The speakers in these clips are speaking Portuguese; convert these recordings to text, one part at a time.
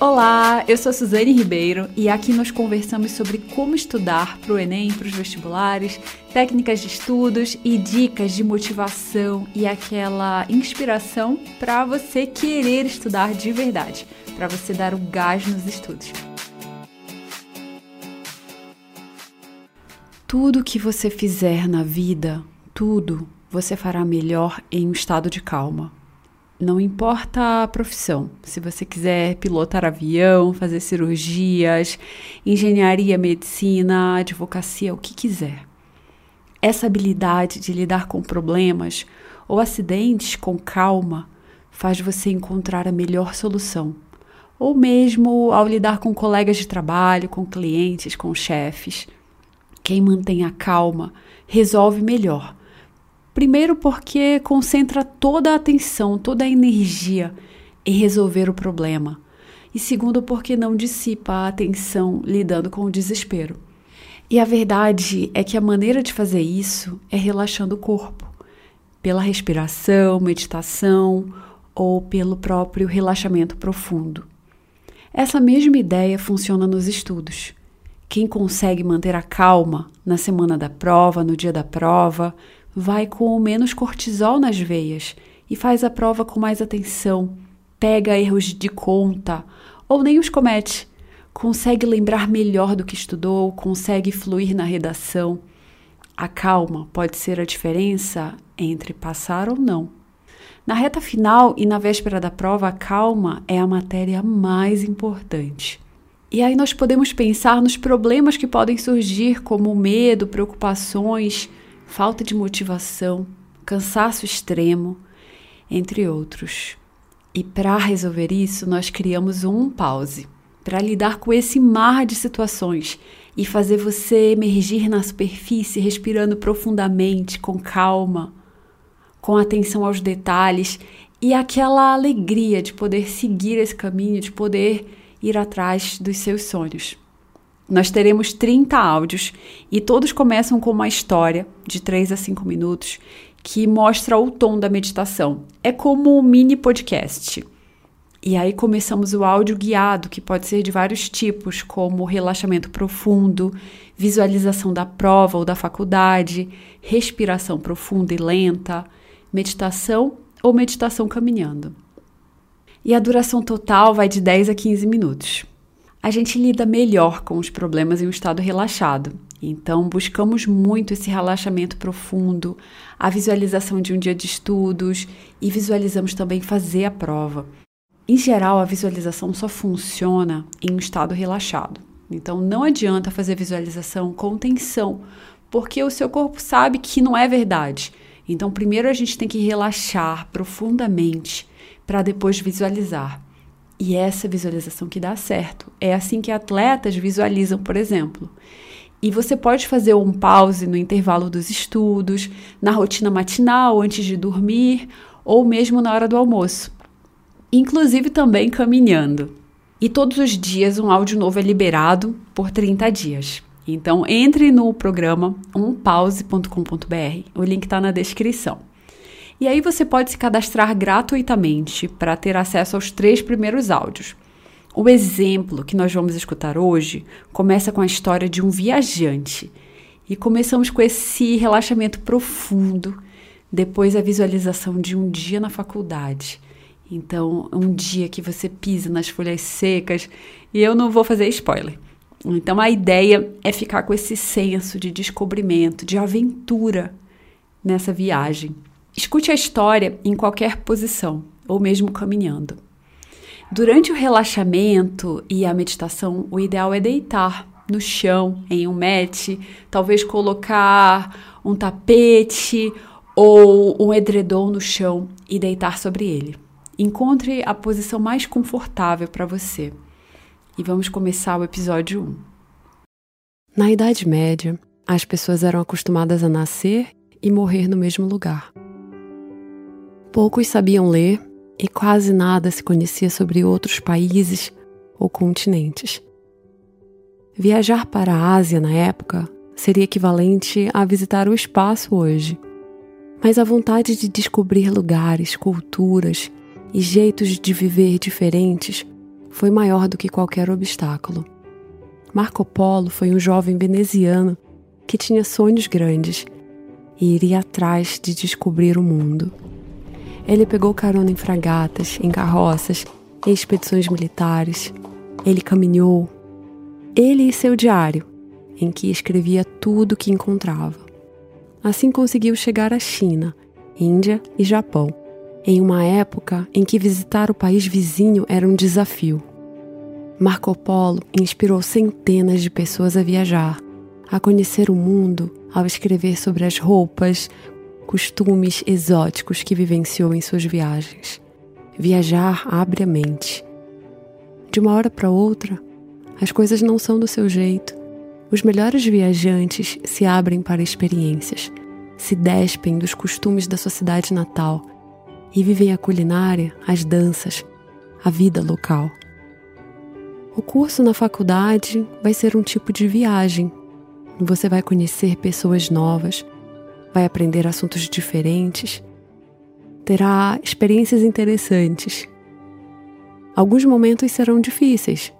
Olá, eu sou Suzane Ribeiro e aqui nós conversamos sobre como estudar para o Enem, para os vestibulares, técnicas de estudos e dicas de motivação e aquela inspiração para você querer estudar de verdade, para você dar o gás nos estudos. Tudo que você fizer na vida, tudo, você fará melhor em um estado de calma. Não importa a profissão. Se você quiser pilotar avião, fazer cirurgias, engenharia, medicina, advocacia, o que quiser. Essa habilidade de lidar com problemas ou acidentes com calma faz você encontrar a melhor solução. Ou mesmo ao lidar com colegas de trabalho, com clientes, com chefes. Quem mantém a calma resolve melhor Primeiro, porque concentra toda a atenção, toda a energia em resolver o problema. E segundo, porque não dissipa a atenção lidando com o desespero. E a verdade é que a maneira de fazer isso é relaxando o corpo, pela respiração, meditação ou pelo próprio relaxamento profundo. Essa mesma ideia funciona nos estudos. Quem consegue manter a calma na semana da prova, no dia da prova, vai com menos cortisol nas veias e faz a prova com mais atenção, pega erros de conta ou nem os comete, consegue lembrar melhor do que estudou, consegue fluir na redação. A calma pode ser a diferença entre passar ou não. Na reta final e na véspera da prova, a calma é a matéria mais importante. E aí nós podemos pensar nos problemas que podem surgir, como medo, preocupações, falta de motivação, cansaço extremo, entre outros. E para resolver isso, nós criamos um pause para lidar com esse mar de situações e fazer você emergir na superfície, respirando profundamente, com calma, com atenção aos detalhes e aquela alegria de poder seguir esse caminho, de poder ir atrás dos seus sonhos. Nós teremos 30 áudios e todos começam com uma história de 3 a 5 minutos que mostra o tom da meditação. É como um mini podcast. E aí começamos o áudio guiado, que pode ser de vários tipos, como relaxamento profundo, visualização da prova ou da faculdade, respiração profunda e lenta, meditação ou meditação caminhando. E a duração total vai de 10 a 15 minutos a gente lida melhor com os problemas em um estado relaxado. Então, buscamos muito esse relaxamento profundo, a visualização de um dia de estudos e visualizamos também fazer a prova. Em geral, a visualização só funciona em um estado relaxado. Então, não adianta fazer visualização com tensão, porque o seu corpo sabe que não é verdade. Então, primeiro a gente tem que relaxar profundamente para depois visualizar. E essa visualização que dá certo. É assim que atletas visualizam, por exemplo. E você pode fazer um pause no intervalo dos estudos, na rotina matinal, antes de dormir, ou mesmo na hora do almoço. Inclusive também caminhando. E todos os dias um áudio novo é liberado por 30 dias. Então entre no programa umpause.com.br, o link está na descrição. E aí você pode se cadastrar gratuitamente para ter acesso aos três primeiros áudios. O exemplo que nós vamos escutar hoje começa com a história de um viajante. E começamos com esse relaxamento profundo, depois a visualização de um dia na faculdade. Então, um dia que você pisa nas folhas secas, e eu não vou fazer spoiler. Então, a ideia é ficar com esse senso de descobrimento, de aventura nessa viagem. Escute a história em qualquer posição, ou mesmo caminhando. Durante o relaxamento e a meditação, o ideal é deitar no chão, em um mat, talvez colocar um tapete ou um edredom no chão e deitar sobre ele. Encontre a posição mais confortável para você. E vamos começar o episódio 1. Na Idade Média, as pessoas eram acostumadas a nascer e morrer no mesmo lugar. Poucos sabiam ler e quase nada se conhecia sobre outros países ou continentes. Viajar para a Ásia na época seria equivalente a visitar o espaço hoje. Mas a vontade de descobrir lugares, culturas e jeitos de viver diferentes foi maior do que qualquer obstáculo. Marco Polo foi um jovem veneziano que tinha sonhos grandes e iria atrás de descobrir o mundo. Ele pegou carona em fragatas, em carroças, em expedições militares. Ele caminhou. Ele e seu diário, em que escrevia tudo o que encontrava. Assim conseguiu chegar à China, Índia e Japão, em uma época em que visitar o país vizinho era um desafio. Marco Polo inspirou centenas de pessoas a viajar, a conhecer o mundo ao escrever sobre as roupas, costumes exóticos que vivenciou em suas viagens. Viajar abre a mente. De uma hora para outra, as coisas não são do seu jeito. Os melhores viajantes se abrem para experiências, se despem dos costumes da sua cidade natal e vivem a culinária, as danças, a vida local. O curso na faculdade vai ser um tipo de viagem. Você vai conhecer pessoas novas, vai aprender assuntos diferentes, terá experiências interessantes. Alguns momentos serão difíceis,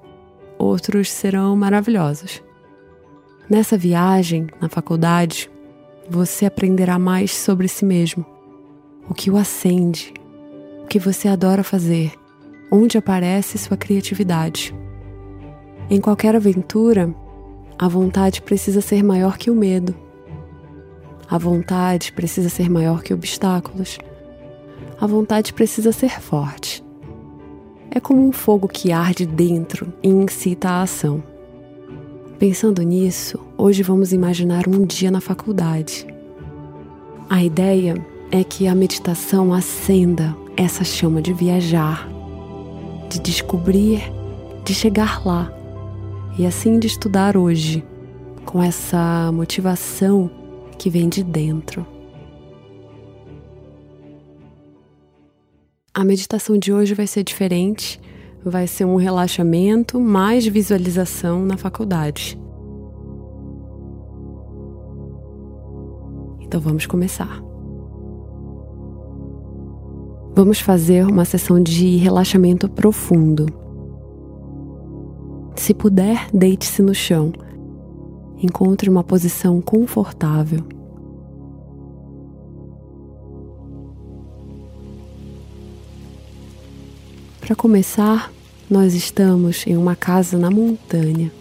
outros serão maravilhosos. Nessa viagem, na faculdade, você aprenderá mais sobre si mesmo, o que o acende, o que você adora fazer, onde aparece sua criatividade. Em qualquer aventura, a vontade precisa ser maior que o medo. A vontade precisa ser maior que obstáculos. A vontade precisa ser forte. É como um fogo que arde dentro e incita a ação. Pensando nisso, hoje vamos imaginar um dia na faculdade. A ideia é que a meditação acenda essa chama de viajar, de descobrir, de chegar lá e assim de estudar hoje, com essa motivação que vem de dentro. A meditação de hoje vai ser diferente, vai ser um relaxamento mais visualização na faculdade. Então vamos começar. Vamos fazer uma sessão de relaxamento profundo. Se puder, deite-se no chão. Encontre uma posição confortável. Para começar, nós estamos em uma casa na montanha.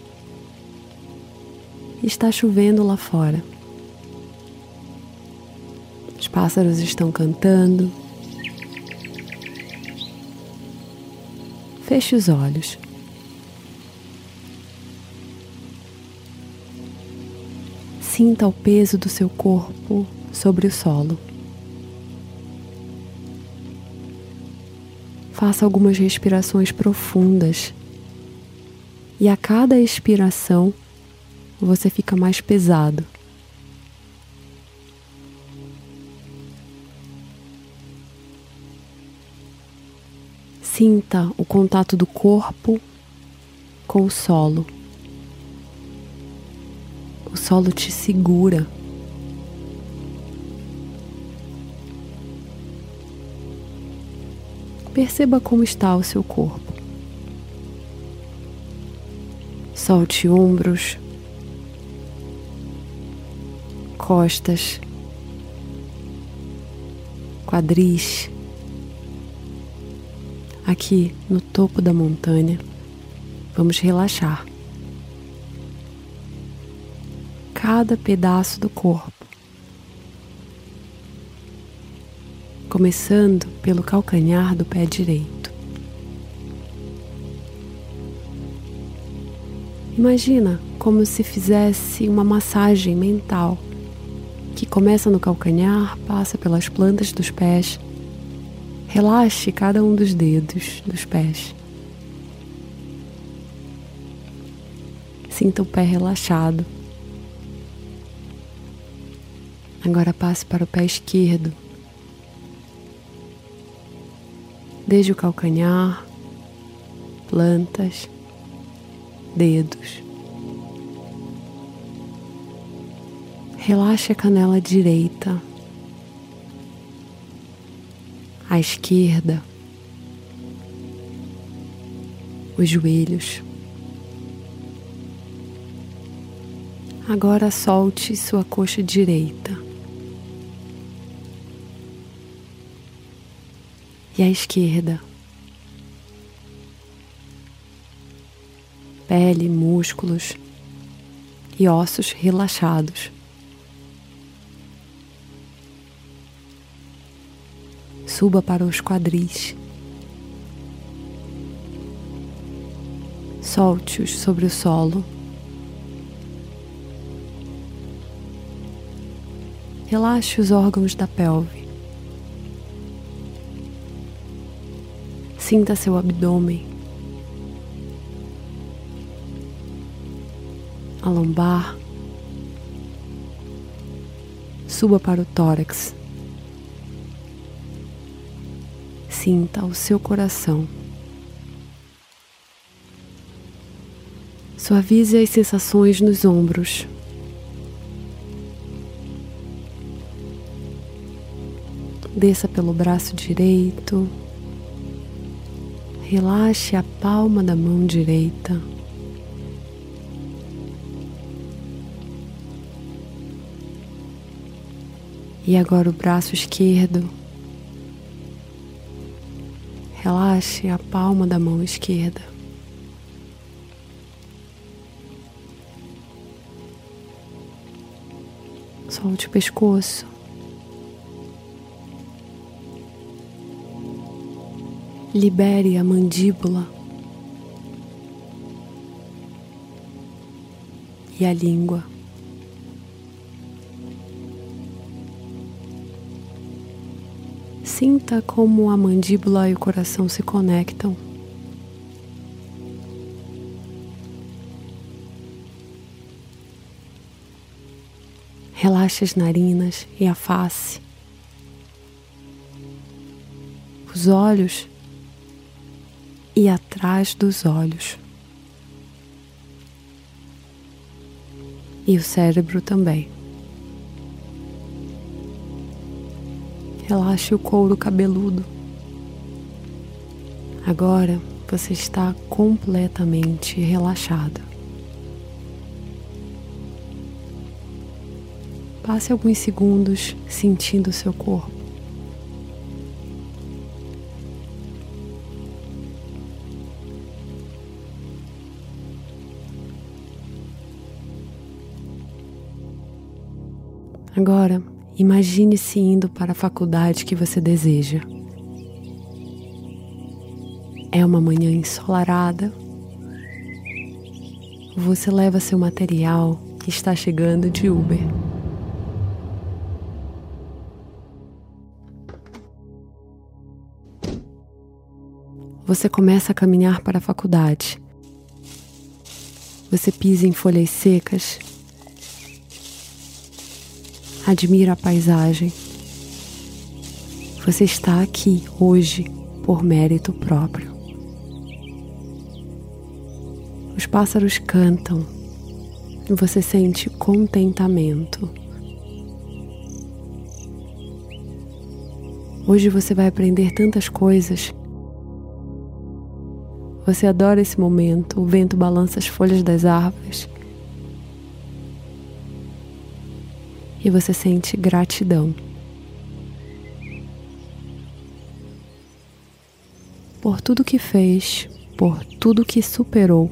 Está chovendo lá fora. Os pássaros estão cantando. Feche os olhos. Sinta o peso do seu corpo sobre o solo. Faça algumas respirações profundas. E a cada expiração, você fica mais pesado. Sinta o contato do corpo com o solo. O solo te segura. Perceba como está o seu corpo. Solte ombros, costas, quadris. Aqui no topo da montanha, vamos relaxar. Cada pedaço do corpo, começando pelo calcanhar do pé direito. Imagina como se fizesse uma massagem mental que começa no calcanhar, passa pelas plantas dos pés. Relaxe cada um dos dedos dos pés. Sinta o pé relaxado. Agora passe para o pé esquerdo. Desde o calcanhar, plantas, dedos. Relaxe a canela direita, a esquerda, os joelhos. Agora solte sua coxa direita. E a esquerda. Pele, músculos e ossos relaxados. Suba para os quadris. Solte-os sobre o solo. Relaxe os órgãos da pelve. Sinta seu abdômen, a lombar. Suba para o tórax. Sinta o seu coração. Suavize as sensações nos ombros. Desça pelo braço direito. Relaxe a palma da mão direita. E agora o braço esquerdo. Relaxe a palma da mão esquerda. Solte o pescoço. Libere a mandíbula e a língua. Sinta como a mandíbula e o coração se conectam. Relaxe as narinas e a face. Os olhos e atrás dos olhos. E o cérebro também. Relaxe o couro cabeludo. Agora você está completamente relaxado. Passe alguns segundos sentindo seu corpo. Agora, imagine-se indo para a faculdade que você deseja. É uma manhã ensolarada. Você leva seu material e está chegando de Uber. Você começa a caminhar para a faculdade. Você pisa em folhas secas admira a paisagem. Você está aqui hoje por mérito próprio. Os pássaros cantam e você sente contentamento. Hoje você vai aprender tantas coisas. Você adora esse momento, o vento balança as folhas das árvores e você sente gratidão. Por tudo que fez, por tudo que superou,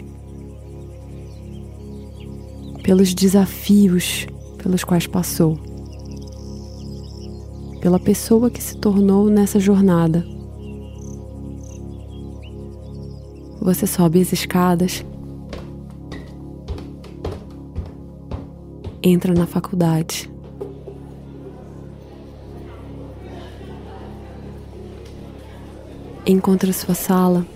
pelos desafios pelos quais passou, pela pessoa que se tornou nessa jornada. Você sobe as escadas, entra na faculdade. Encontra sua sala.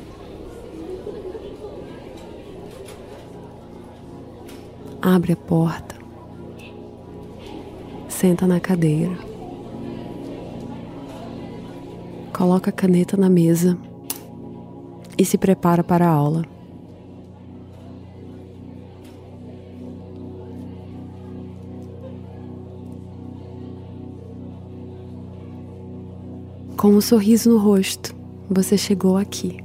Abre a porta. Senta na cadeira. Coloca a caneta na mesa e se prepara para a aula. Com um sorriso no rosto, você chegou aqui.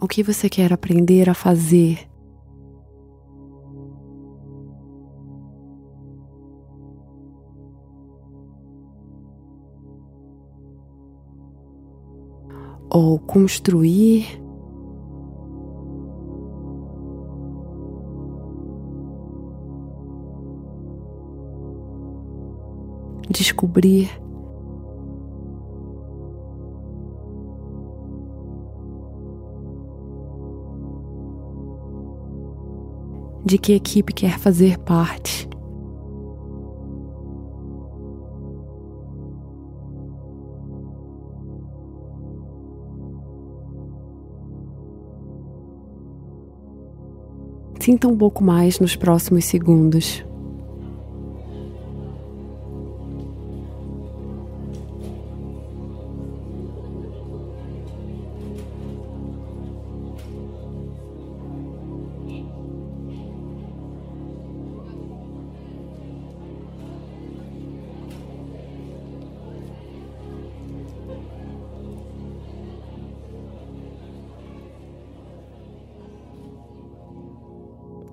O que você quer aprender a fazer? Ou construir descobrir. De que equipe quer fazer parte? Sinta um pouco mais nos próximos segundos.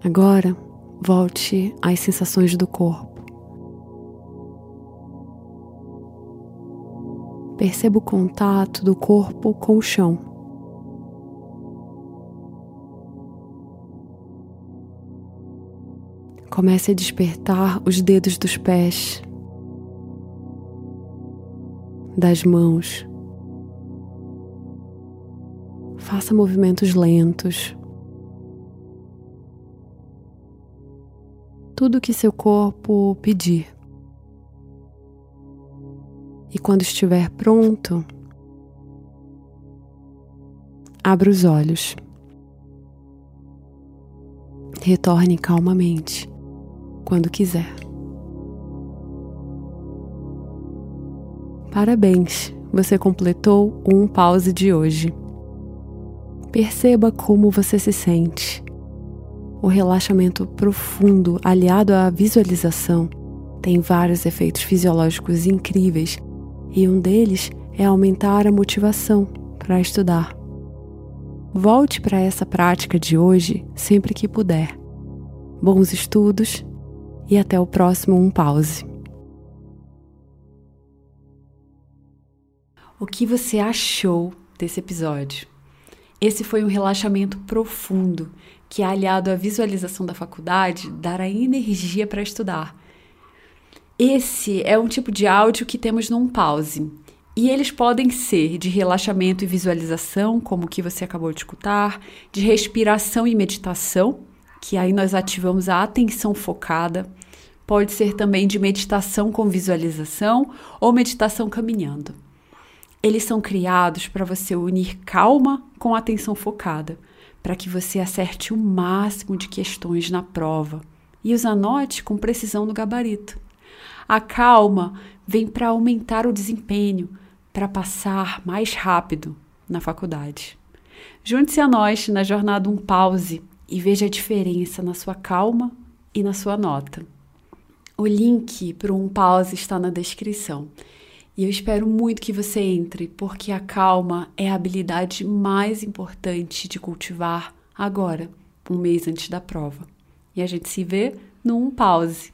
Agora, volte às sensações do corpo. Perceba o contato do corpo com o chão. Comece a despertar os dedos dos pés, das mãos. Faça movimentos lentos. Tudo que seu corpo pedir. E quando estiver pronto, abra os olhos. Retorne calmamente quando quiser. Parabéns, você completou um pause de hoje. Perceba como você se sente o relaxamento profundo, aliado à visualização, tem vários efeitos fisiológicos incríveis e um deles é aumentar a motivação para estudar. Volte para essa prática de hoje sempre que puder. Bons estudos e até o próximo Um Pause. O que você achou desse episódio? Esse foi um relaxamento profundo que, aliado à visualização da faculdade, dará energia para estudar. Esse é um tipo de áudio que temos num pause. E eles podem ser de relaxamento e visualização, como o que você acabou de escutar, de respiração e meditação, que aí nós ativamos a atenção focada. Pode ser também de meditação com visualização ou meditação caminhando. Eles são criados para você unir calma com atenção focada para que você acerte o máximo de questões na prova e os anote com precisão no gabarito. A calma vem para aumentar o desempenho, para passar mais rápido na faculdade. Junte-se a nós na jornada Um Pause e veja a diferença na sua calma e na sua nota. O link para Um Pause está na descrição. E eu espero muito que você entre, porque a calma é a habilidade mais importante de cultivar agora, um mês antes da prova. E a gente se vê num pause.